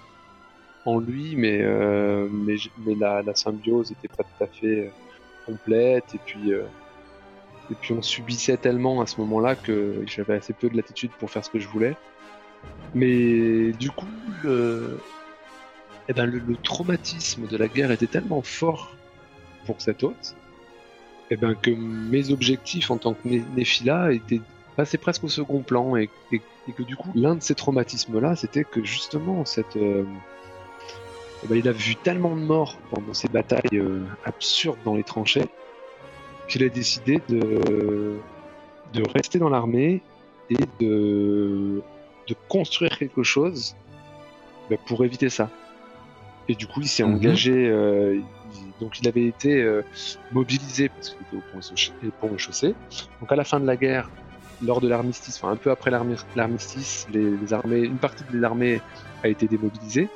en lui, mais euh, mais, mais la, la, symbiose n'était pas tout à fait complète et puis Et puis on subissait tellement à ce moment-là que j'avais assez peu de latitude pour faire ce que je voulais. Mais du coup, le, eh ben, le, traumatisme de la guerre était tellement fort pour cet hôte eh ben, que mes objectifs en tant que Néphila étaient passés presque au second plan et, que du coup, l'un de ces traumatismes-là, c'était que justement, cette, euh, eh ben, il a vu tellement de morts pendant ces batailles euh, absurdes dans les tranchées qu'il a décidé de, de rester dans l'armée et de, de construire quelque chose ben, pour éviter ça. Et du coup, il s'est mhm. engagé. Euh, donc, il avait été euh, mobilisé parce qu'il était au pont, et chaussée. Donc, à la fin de la guerre, lors de l'armistice, enfin un peu après l'armistice, les, armées, une partie de l'armée a été démobilisée,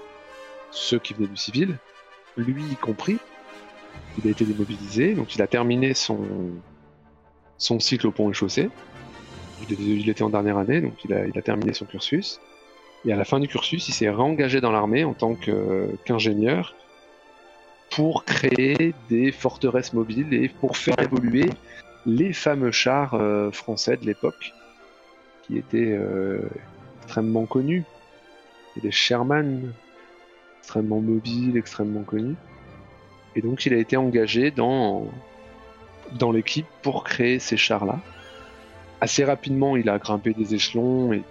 ceux qui venaient du civil, lui y compris. Il a été démobilisé, donc il a terminé son son cycle au pont et chaussée. Il, était en dernière année, donc il a, il a terminé son cursus. Et à la fin du cursus, il s'est réengagé dans l'armée en tant qu'ingénieur pour créer des forteresses mobiles et pour faire évoluer les fameux chars euh, français de l'époque, qui étaient euh, extrêmement connus. Et des Sherman, extrêmement mobiles, extrêmement connus. Et donc il a été engagé dans, dans l'équipe pour créer ces chars-là. Assez rapidement, il a grimpé des échelons et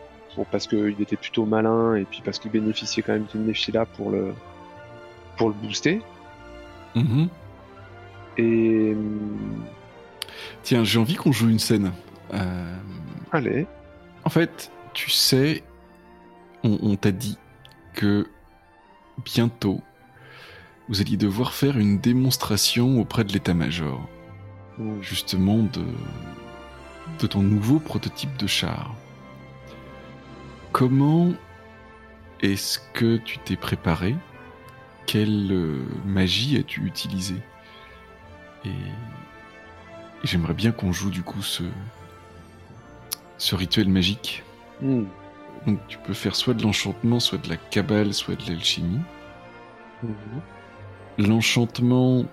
parce qu'il était plutôt malin et puis parce qu'il bénéficiait quand même d'une Nephila pour le, pour le booster. Mhm. Et. Tiens, j'ai envie qu'on joue une scène. Euh, Allez. En fait, tu sais, on, t'a dit que bientôt, vous alliez devoir faire une démonstration auprès de l'état-major. Justement, de, de ton nouveau prototype de char. Comment est-ce que tu t'es préparé? Quelle euh, magie as-tu utilisé Et, j'aimerais bien qu'on joue du coup ce, ce rituel magique. Hmm. Donc tu peux faire soit de l'enchantement, soit de la cabale, soit de l'alchimie. Hmm. L'enchantement,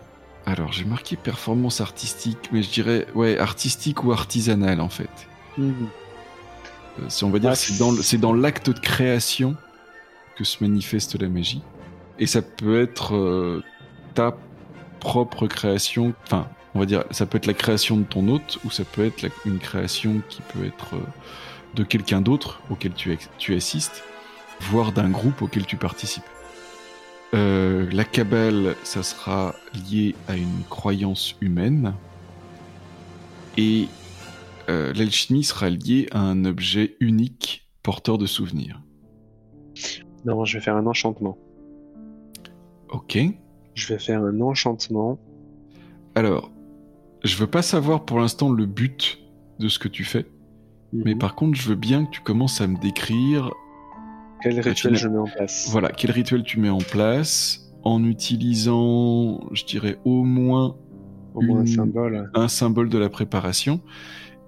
alors j'ai marqué performance artistique, mais je dirais ouais artistique ou artisanale en fait. Hmm. Euh, on va dire, c'est dans, l'acte de création que se manifeste la magie. Et ça peut être euh, ta propre création, enfin, on va dire, ça peut être la création de ton hôte, ou ça peut être une création qui peut être euh, de quelqu'un d'autre auquel tu, tu assistes, voire d'un groupe auquel tu participes. La cabale, ça sera lié à une croyance humaine. Et euh, l'alchimie sera liée à un objet unique porteur de souvenirs. Non, je vais faire un enchantement. Ok. Je vais faire un enchantement. Alors, je veux pas savoir pour l'instant le but de ce que tu fais, mais mhm. par contre, je veux bien que tu commences à me décrire. Quel rituel je mets en place? Voilà, quel rituel tu mets en place en utilisant, je dirais, au moins, un symbole. Un symbole de la préparation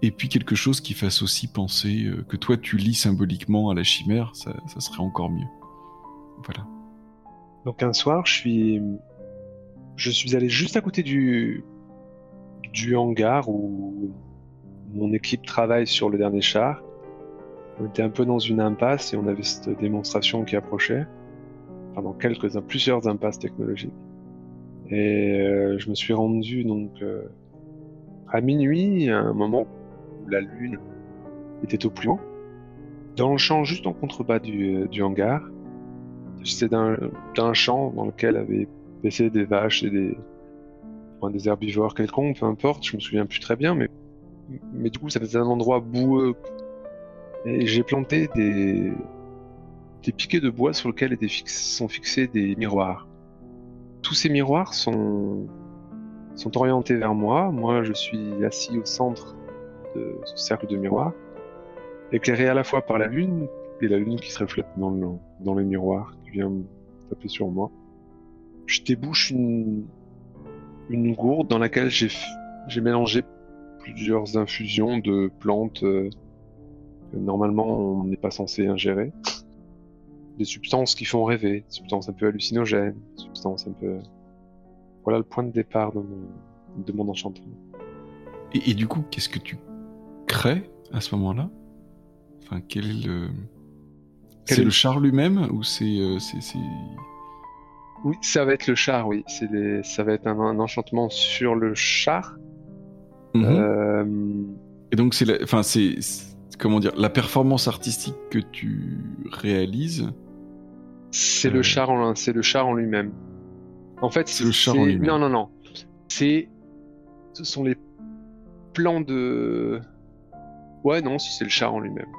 et puis quelque chose qui fasse aussi penser euh, que toi tu lis symboliquement à la chimère, ça, serait encore mieux. Voilà. Donc un soir, je suis, je suis allé juste à côté du, du hangar où mon équipe travaille sur le dernier char. On était un peu dans une impasse et on avait cette démonstration qui approchait. Pendant quelques, plusieurs impasses technologiques. Et euh, je me suis rendu donc euh, à minuit, à un moment la lune était au plus haut. Dans le champ juste en contrebas du, euh, du hangar, c'était d'un champ dans lequel avaient baissé des vaches et des, des herbivores quelconques, peu importe, je me souviens plus très bien, mais, mais du coup ça faisait un endroit boueux. Et j'ai planté des, des piquets de bois sur lesquels étaient sont fixés des miroirs. Tous ces miroirs sont, sont orientés vers moi. Moi, je suis assis au centre de ce cercle de miroirs, éclairé à la fois par la lune et la lune qui se reflète dans, le, dans les miroirs, qui vient taper sur moi. Je débouche une, une gourde dans laquelle j'ai, j'ai mélangé plusieurs infusions de plantes euh, que normalement on n'est pas censé ingérer. Des substances qui font rêver, des substances un peu hallucinogènes, des substances un peu... Voilà le point de départ de mon, de mon enchantement. Et, du coup, qu'est-ce que tu crées à ce moment-là? Enfin, quel est le. C'est le char lui-même ou c'est. Oui, ça va être le char, oui. C'est Ça va être un, enchantement sur le char. Mhm. Euh, Et donc, c'est. Enfin, c'est. Comment dire La performance artistique que tu réalises. C'est le euh, char en, c'est le char en lui-même. En fait, c'est le char en lui-même. Non, non, non. C'est. Ce sont les plans de. Ouais, non, si c'est le char en lui-même.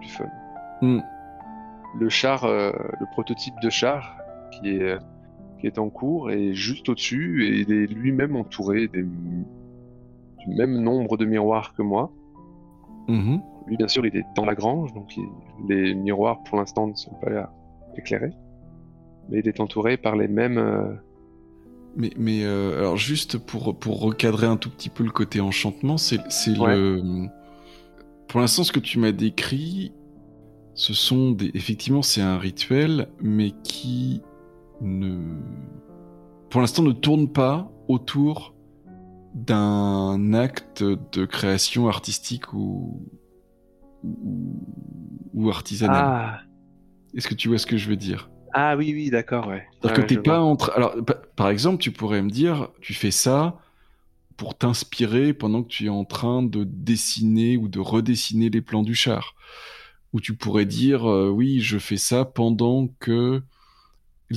Du fun. Hmm. Le char, euh, le prototype de char, qui est, qui est en cours et juste au-dessus et il est lui-même entouré des, du même nombre de miroirs que moi. Mm-hmm. Lui, bien sûr, il est dans la grange, donc les miroirs pour l'instant ne sont pas éclairés. Mais il est entouré par les mêmes. Euh, mais, mais euh, alors, juste pour, pour recadrer un tout petit peu le côté enchantement, c'est le. Pour l'instant, ce que tu m'as décrit, ce sont des. Effectivement, c'est un rituel, mais qui ne, pour l'instant, ne tourne pas autour d'un acte de création artistique ou, ou, artisanal. Ah. Est-ce que tu vois ce que je veux dire? Ah oui, oui, d'accord, ouais. que t'es pas entre. Alors, par exemple, tu pourrais me dire, tu fais ça pour t'inspirer pendant que tu es en train de dessiner ou de redessiner les plans du char. Ou tu pourrais dire, euh, oui, je fais ça pendant que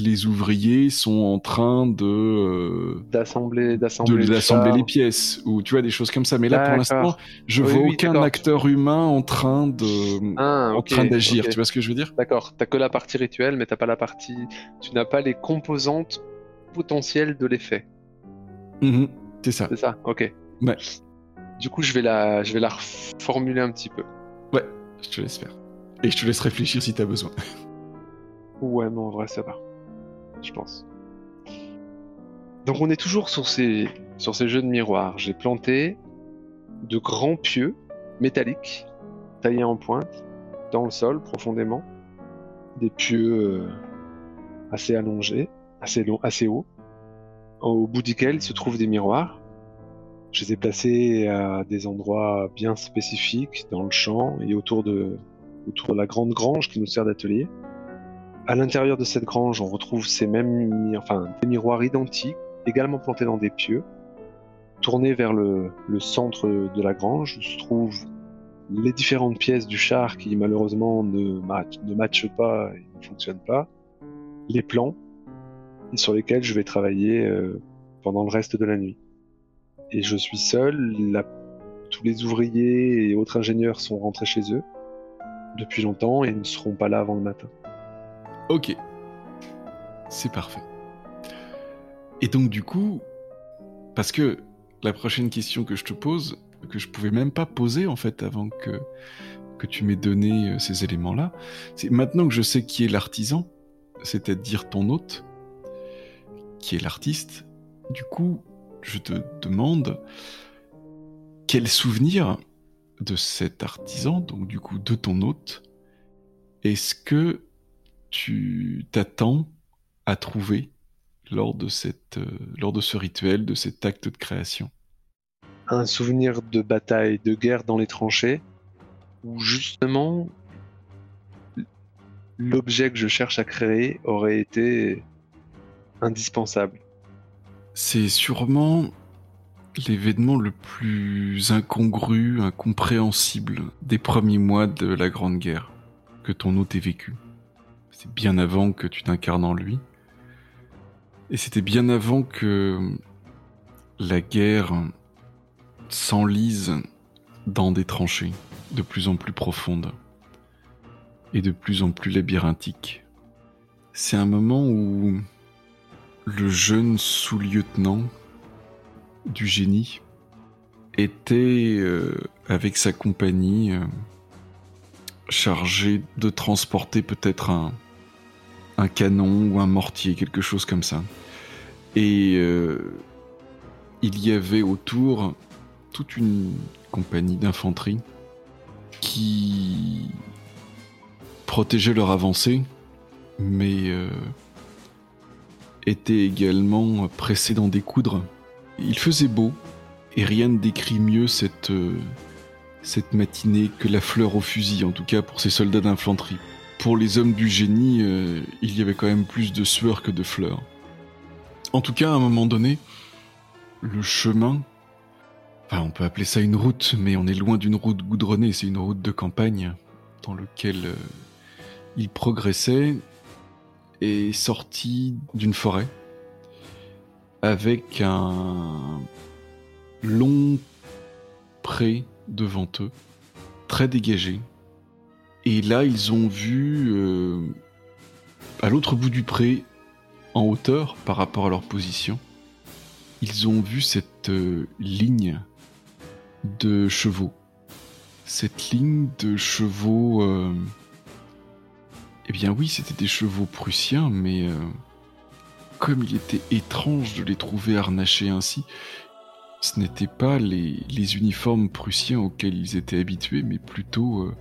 les ouvriers sont en train de euh, d'assembler d'assembler les pièces ou tu vois des choses comme ça. Mais là pour l'instant je vois aucun acteur humain en train de ah, en train d'agir tu vois ce que je veux dire? D'accord. T'as que la partie rituelle mais t'as pas la partie tu n'as pas les composantes potentielles de l'effet. Mhm, c'est ça. C'est ça ok. Ouais. Du coup je vais la je vais la reformuler un petit peu. Ouais je te laisse faire et je te laisse réfléchir si t'as besoin. Ouais mais en vrai ça va je pense. Donc on est toujours sur ces, sur ces jeux de miroirs. J'ai planté de grands pieux métalliques taillés en pointe dans le sol profondément. Des pieux euh, assez allongés, assez longs, assez hauts, au bout duquel se trouvent des miroirs. Je les ai placés à des endroits bien spécifiques dans le champ et autour de, autour de la grande grange qui nous sert d'atelier. À l'intérieur de cette grange, on retrouve ces mêmes, enfin, des miroirs identiques, également plantés dans des pieux. Tournés vers le, centre de la grange, se trouvent les différentes pièces du char qui malheureusement ne, ne matchent pas et ne fonctionnent pas, les plans sur lesquels je vais travailler euh, pendant le reste de la nuit. Et je suis seul, tous les ouvriers et autres ingénieurs sont rentrés chez eux depuis longtemps et ne seront pas là avant le matin. Ok. C'est parfait. Et donc du coup, parce que la prochaine question que je te pose, que je pouvais même pas poser en fait avant que, que tu m'aies donné euh, ces éléments-là, c'est maintenant que je sais qui est l'artisan, c'est-à-dire ton hôte, qui est l'artiste, du coup, je te demande quel souvenir de cet artisan, donc du coup de ton hôte, est-ce que tu t'attends à trouver lors de, cette, euh, lors de ce rituel, de cet acte de création? Un souvenir de bataille, de guerre dans les tranchées, où justement l'objet que je cherche à créer aurait été indispensable. C'est sûrement l'événement le plus incongru, incompréhensible des premiers mois de la Grande Guerre que ton hôte ait vécu bien avant que tu t'incarnes en lui. Et c'était bien avant que la guerre s'enlise dans des tranchées de plus en plus profondes et de plus en plus labyrinthiques. C'est un moment où le jeune sous-lieutenant du génie était euh, avec sa compagnie euh, chargé de transporter peut-être un, un canon ou un mortier, quelque chose comme ça. Et euh, il y avait autour toute une compagnie d'infanterie qui protégeait leur avancée, mais euh, était également pressé d'en découdre. Il faisait beau, Et rien ne décrit mieux cette, euh, cette matinée que la fleur au fusil, en tout cas pour ces soldats d'infanterie. Pour les hommes du génie, euh, il y avait quand même plus de sueur que de fleurs. En tout cas, à un moment donné, le chemin, enfin on peut appeler ça une route, mais on est loin d'une route goudronnée, c'est une route de campagne dans laquelle euh, il progressait est sorti d'une forêt avec un long pré devant eux, très dégagé. Et là, ils ont vu, euh, à l'autre bout du pré, en hauteur par rapport à leur position, ils ont vu cette euh, ligne de chevaux. Cette ligne de chevaux... Euh, eh bien oui, c'était des chevaux prussiens, mais comme il était étrange de les trouver harnachés ainsi, ce n'étaient pas les, uniformes prussiens auxquels ils étaient habitués, mais plutôt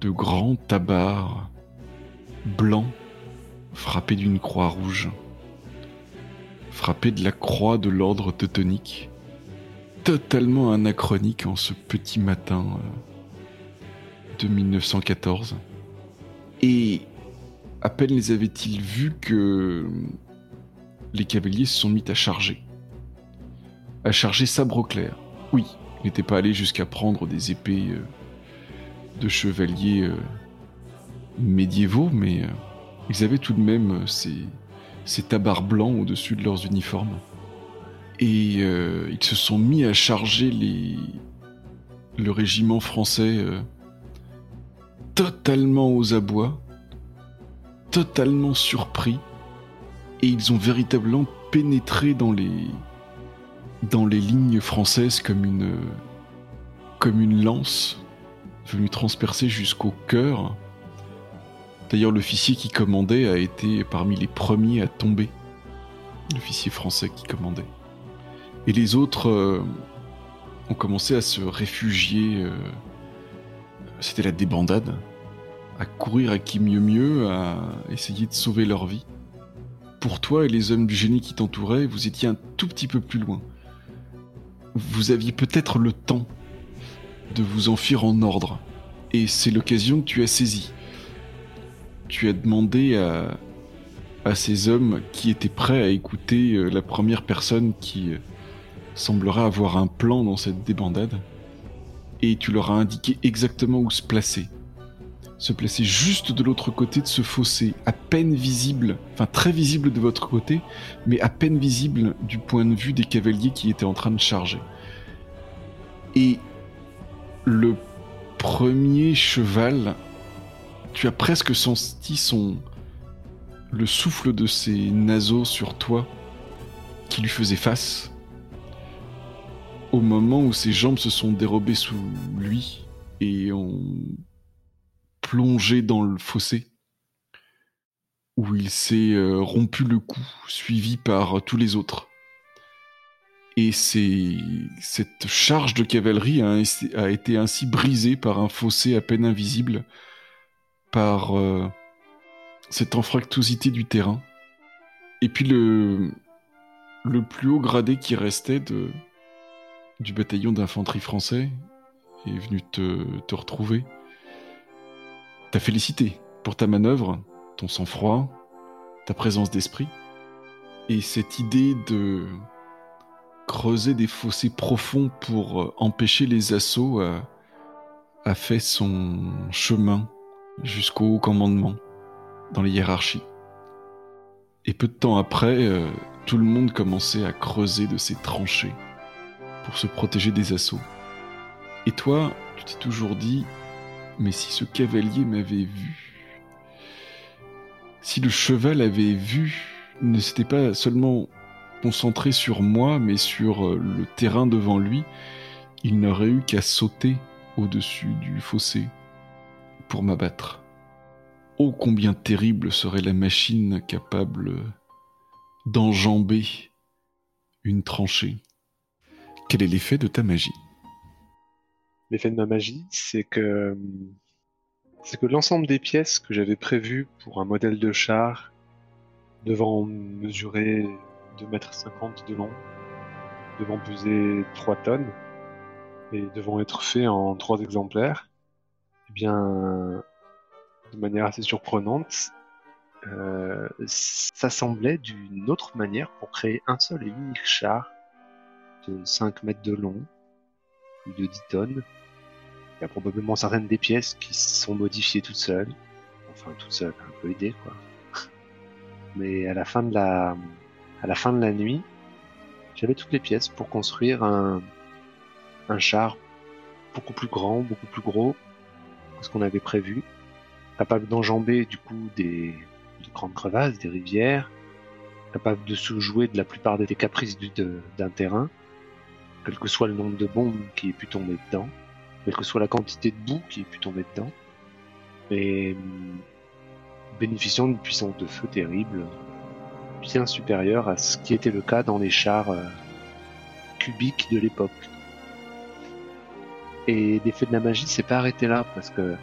de grands tabards blancs frappés d'une croix rouge, frappés de la croix de l'ordre teutonique, totalement anachronique en ce petit matin euh, de 1914. Et à peine les avait-ils vus que les cavaliers se sont mis à charger à charger sabre clair. Oui, il n'était pas allé jusqu'à prendre des épées euh, de chevaliers euh, médiévaux, mais euh, ils avaient tout de même ces, ces tabards blancs au-dessus de leurs uniformes. Et ils se sont mis à charger les... le régiment français totalement aux abois, totalement surpris, et ils ont véritablement pénétré dans les, dans les lignes françaises comme une, comme une lance venue transpercer jusqu'au cœur. D'ailleurs, l'officier qui commandait a été parmi les premiers à tomber. L'officier français qui commandait. Et les autres euh, ont commencé à se réfugier. Euh, c'était la débandade. À courir à qui mieux mieux, à essayer de sauver leur vie. Pour toi et les hommes du génie qui t'entouraient, vous étiez un tout petit peu plus loin vous aviez peut-être le temps de vous enfuir en ordre. Et c'est l'occasion que tu as saisie. Tu as demandé à, à ces hommes qui étaient prêts à écouter euh, la première personne qui euh, semblera avoir un plan dans cette débandade. Et tu leur as indiqué exactement où se placer. Se placer juste de l'autre côté de ce fossé, à peine visible, enfin très visible de votre côté, mais à peine visible du point de vue des cavaliers qui étaient en train de charger. Et le premier cheval, tu as presque senti son le souffle de ses naseaux sur toi qui lui faisait face. Au moment où ses jambes se sont dérobées sous lui et ont plongé dans le fossé, où il s'est euh, rompu le cou, suivi par tous les autres. Et cette charge de cavalerie a, été ainsi brisée par un fossé à peine invisible, par euh, cette anfractuosité du terrain. Et puis le, le plus haut gradé qui restait du bataillon d'infanterie français est venu te, te retrouver. T'a félicité pour ta manœuvre, ton sang-froid, ta présence d'esprit, et cette idée de creuser des fossés profonds pour euh, empêcher les assauts a, a fait son chemin jusqu'au haut commandement dans les hiérarchies. Et peu de temps après, euh, tout le monde commençait à creuser de ses tranchées pour se protéger des assauts. Et toi, tu t'es toujours dit, mais si ce cavalier m'avait vu, si le cheval avait vu, ne s'était pas seulement concentré sur moi, mais sur euh, le terrain devant lui, il n'aurait eu qu'à sauter au-dessus du fossé pour m'abattre. Oh combien terrible serait la machine capable d'enjamber une tranchée. Quel est l'effet de ta magie? L'effet de ma magie, c'est que c'est que l'ensemble des pièces que j'avais prévues pour un modèle de char devant mesurer 2 mètres 50 de long devant peser 3 tonnes et devant être fait en trois exemplaires, eh bien, de manière assez surprenante, euh, s'assemblait d'une autre manière pour créer un seul et unique char de 5 mètres de long, plus de 10 tonnes. Il y a probablement certaines des pièces qui sont modifiées toutes seules. Enfin, toutes seules, un peu aidées, quoi. [laughs] Mais à la fin de la, à la fin de la nuit, j'avais toutes les pièces pour construire un, un char beaucoup plus grand, beaucoup plus gros que ce qu'on avait prévu, capable d'enjamber du coup des, grandes crevasses, des rivières, capable de se jouer de la plupart des caprices d'un terrain, quel que soit le nombre de bombes qui ait pu tomber dedans, quelle que soit la quantité de boue qui ait pu tomber dedans, et bénéficiant d'une puissance de feu terrible, bien supérieure à ce qui était le cas dans les chars euh, cubiques de l'époque. Et l'effet de la magie s'est pas arrêté là parce que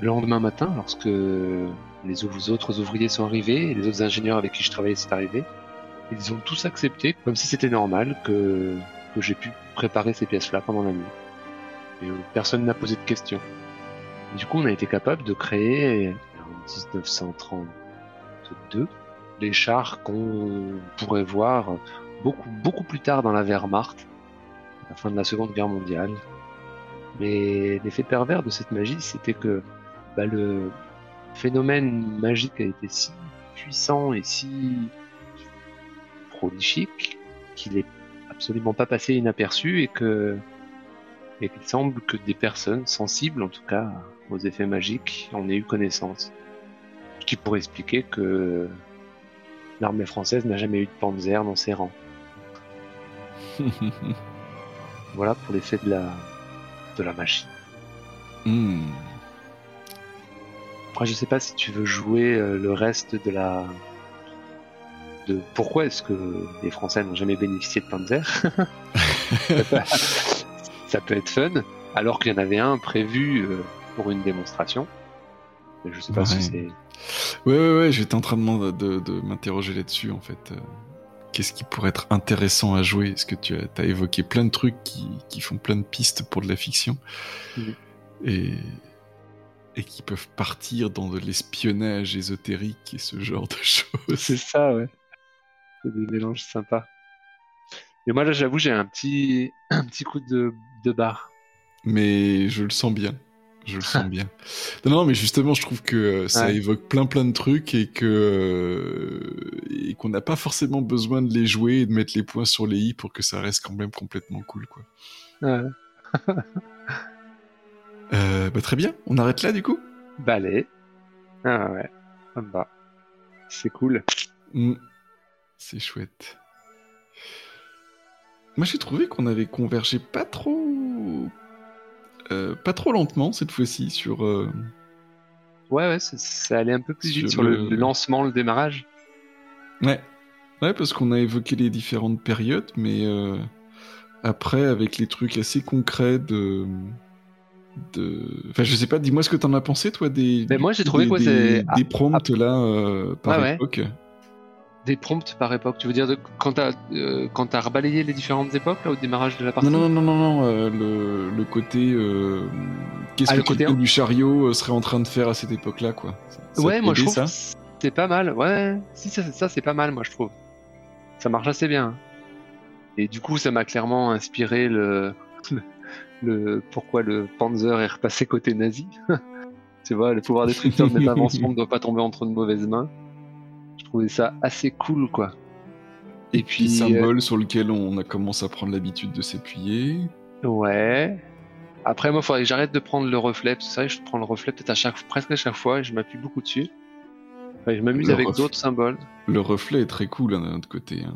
le lendemain matin, lorsque les autres ouvriers sont arrivés et les autres ingénieurs avec qui je travaillais sont arrivés, ils ont tous accepté comme si c'était normal que, que j'ai pu préparer ces pièces-là pendant la nuit. Et personne n'a posé de questions. du coup, on a été capable de créer en 1932 les chars qu'on pourrait voir beaucoup, beaucoup plus tard dans la Wehrmacht, à la fin de la Seconde Guerre mondiale, mais l'effet pervers de cette magie, c'était que bah, le phénomène magique a été si puissant et si prolifique qu'il est absolument pas passé inaperçu et que et qu'il semble que des personnes sensibles, en tout cas, aux effets magiques, en aient eu connaissance. Ce qui pourrait expliquer que l'armée française n'a jamais eu de panzer dans ses rangs. [laughs] voilà pour l'effet de la, de la machine. Hmm. Après, je sais pas si tu veux jouer euh, le reste de la. De pourquoi est-ce que les Français n'ont jamais bénéficié de Panzer [laughs] Ça peut être fun, alors qu'il y en avait un prévu euh, pour une démonstration. Mais je sais pas si c'est. Ouais, ouais, ouais, j'étais en train de, de, de m'interroger là-dessus en fait. Euh qu'est-ce qui pourrait être intéressant à jouer? Est-ce que tu as, évoqué plein de trucs qui, font plein de pistes pour de la fiction et, et qui peuvent partir dans de l'espionnage ésotérique et ce genre de choses. C'est ça, ouais. C'est des mélanges sympas. Et moi là, j'avoue, j'ai un petit, [clears throat] un petit coup de, de barre. Mais je le sens bien je le sens bien. Non, non, mais justement, je trouve que euh, ça évoque plein plein de trucs et que euh, et qu'on n'a pas forcément besoin de les jouer et de mettre les points sur les i pour que ça reste quand même complètement cool, quoi. Ouais. [laughs] euh, bah, très bien. On arrête là, du coup? Bah allez. Ah ouais. Bah. C'est cool. Mm. C'est chouette. Moi, j'ai trouvé qu'on avait convergé pas trop euh, pas trop lentement cette fois-ci sur. Euh, ouais, ouais, ça, allait un peu plus vite sur le... lancement, le démarrage. Ouais, ouais, parce qu'on a évoqué les différentes périodes, mais euh, après, avec les trucs assez concrets de. De... Enfin, je sais pas, dis-moi ce que t'en as pensé, toi, des. Mais moi, j'ai trouvé quoi. Des prompts, là, par époque. Des prompts par époque, tu veux dire de, quand t'as euh, as rebalayé les différentes époques là, au démarrage de la partie? Non, non, non, non, non euh, le, le, côté. Euh, Qu'est-ce ah, que le côté du chariot euh, serait en train de faire à cette époque-là, quoi Ouais, moi je trouve ça c'est pas mal. Ouais, si, ça, ça c'est pas mal, moi je trouve. Ça marche assez bien. Et du coup, ça m'a clairement inspiré le, le, pourquoi le Panzer est repassé côté nazi. [laughs] tu vois, le pouvoir destructeur de inventions ne doit pas tomber entre de mauvaises mains trouvais ça assez cool, quoi. Et, puis. symbole euh, sur lequel on a commencé à prendre l'habitude de s'appuyer. Ouais. Après, moi, il faudrait que j'arrête de prendre le reflet. C'est vrai, je prends le reflet peut-être à chaque, presque à chaque fois et je m'appuie beaucoup dessus. je m'amuse avec d'autres symboles. Le reflet est très cool hein, d'un autre côté. Hein.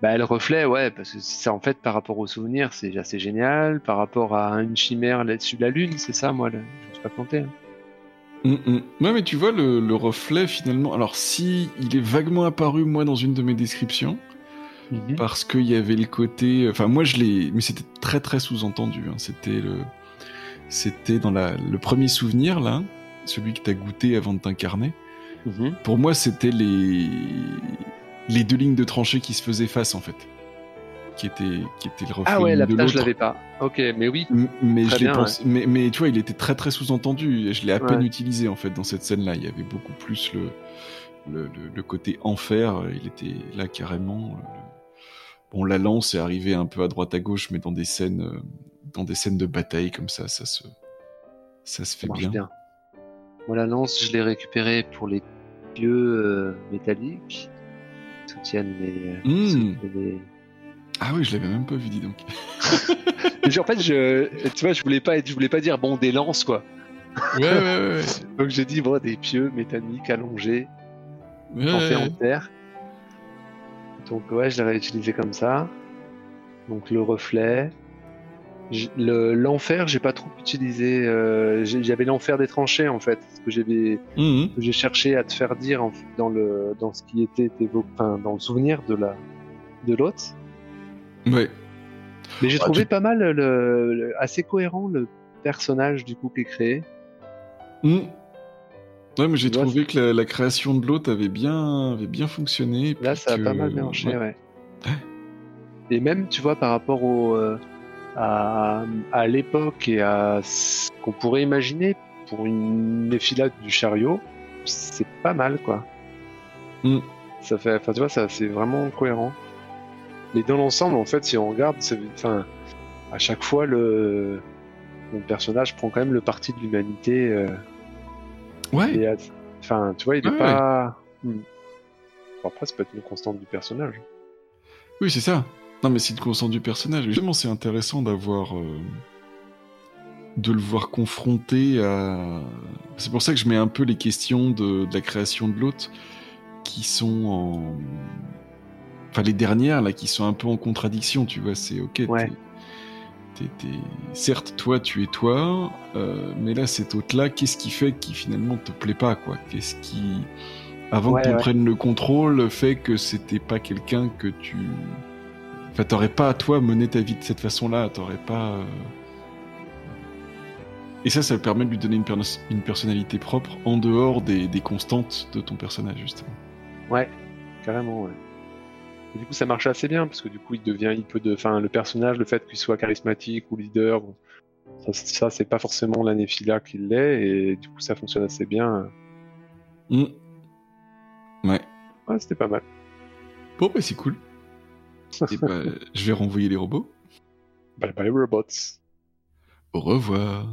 Bah, le reflet, ouais, parce que c'est en fait par rapport au souvenir, c'est assez génial. Par rapport à une chimère là-dessus de la lune, c'est ça, moi, je ne suis pas planté. Hein. Mm, mm. Ouais, mais tu vois, le, reflet, finalement... Alors, si il est vaguement apparu, moi, dans une de mes descriptions, mhm. parce qu'il y avait le côté... Enfin, moi, je l'ai... Mais c'était très, très sous-entendu. Hein. C'était le... C'était dans la... le premier souvenir, là, celui que t'as goûté avant de t'incarner. Mhm. Pour moi, c'était les... les deux lignes de tranchée qui se faisaient face, en fait. Qui était, qui était le reflet Ah ouais, de la je l'autre. l'avais pas. Ok, mais oui. M- Mais, Très je bien, pensé- mais, mais tu vois, il était très très sous-entendu. Je l'ai à peine utilisé en fait dans cette scène-là. Il y avait beaucoup plus le, le, le- le côté enfer. Il était là carrément. Bon, la lance est arrivée un peu à droite à gauche, mais dans des scènes, euh, dans des scènes de bataille comme ça, ça se, ça se fait bien. bien. Moi, la lance, je l'ai récupérée pour les pieux euh, métalliques. qui Soutiennent les. Hmm. soutiennent les- Ah oui, je l'avais même pas vu, dis donc. [laughs] En fait, je, tu vois, je voulais pas, être- je voulais pas dire bon des lances quoi. Ouais, ouais, ouais. [laughs] Donc j'ai dit bon des pieux métalliques allongés, ouais. en fait en ouais. terre. Donc ouais, je l'ai réutilisé comme ça. Donc le reflet. J- le- L'enfer, j'ai pas trop utilisé. euh, J'avais l'enfer des tranchées en fait, ce que j'avais Mhm. j'ai cherché à te faire dire en- dans le dans ce qui était évo- enfin, dans le souvenir de la de l'autre. Ouais. Mais j'ai Ah, trouvé tu- pas mal le, le- assez cohérent le personnage du coup qui est créé. Mhm. Ouais, mais j'ai trouvé que la, la création de l'autre avait bien, avait bien fonctionné. Là, ça a pas mal bien ouais. ouais. Et même, tu vois, par rapport au, euh, à, à l'époque et à ce qu'on pourrait imaginer pour une défilade du chariot, c'est pas mal, quoi. Mm. Ça fait, enfin, tu vois, ça, c'est vraiment cohérent. Mais dans l'ensemble, en fait, si on regarde, enfin, à chaque fois, le, le personnage prend quand même le parti de l'humanité. euh, Ouais. enfin, tu vois, il est Ouais, pas. Hmm. Bon, après, ça peut être une constante du personnage. Oui, c'est ça. Non, mais c'est une constante du personnage. Justement, c'est intéressant d'avoir. euh, de le voir confronté à. C'est pour ça que je mets un peu les questions de, de la création de l'autre qui sont en. Enfin, les dernières, là, qui sont un peu en contradiction, tu vois. C'est ok. Ouais. t'es- Certes, toi, tu es toi, euh, mais là, cet autre-là, qu'est-ce qui fait qui finalement te plaît pas, quoi? Qu'est-ce qui. Avant Ouais, que tu ouais. prennes le contrôle, fait que c'était pas quelqu'un que tu. Enfin, t'aurais pas à toi mené ta vie de cette façon-là, t'aurais pas. euh, Et ça, ça permet de lui donner une personnalité propre en dehors des, des constantes de ton personnage, justement. Ouais, carrément, ouais. Et du coup, ça marche assez bien parce que du coup, il devient, il peut de, enfin, le personnage, le fait qu'il soit charismatique ou leader, bon, ça, ça, c'est pas forcément la Nephila qui l'est et du coup, ça fonctionne assez bien. Mm. Ouais. Ouais, c'était pas mal. Bon, bah, c'est cool. [laughs] Et bah, je vais renvoyer les robots. Bye bye robots. Au revoir.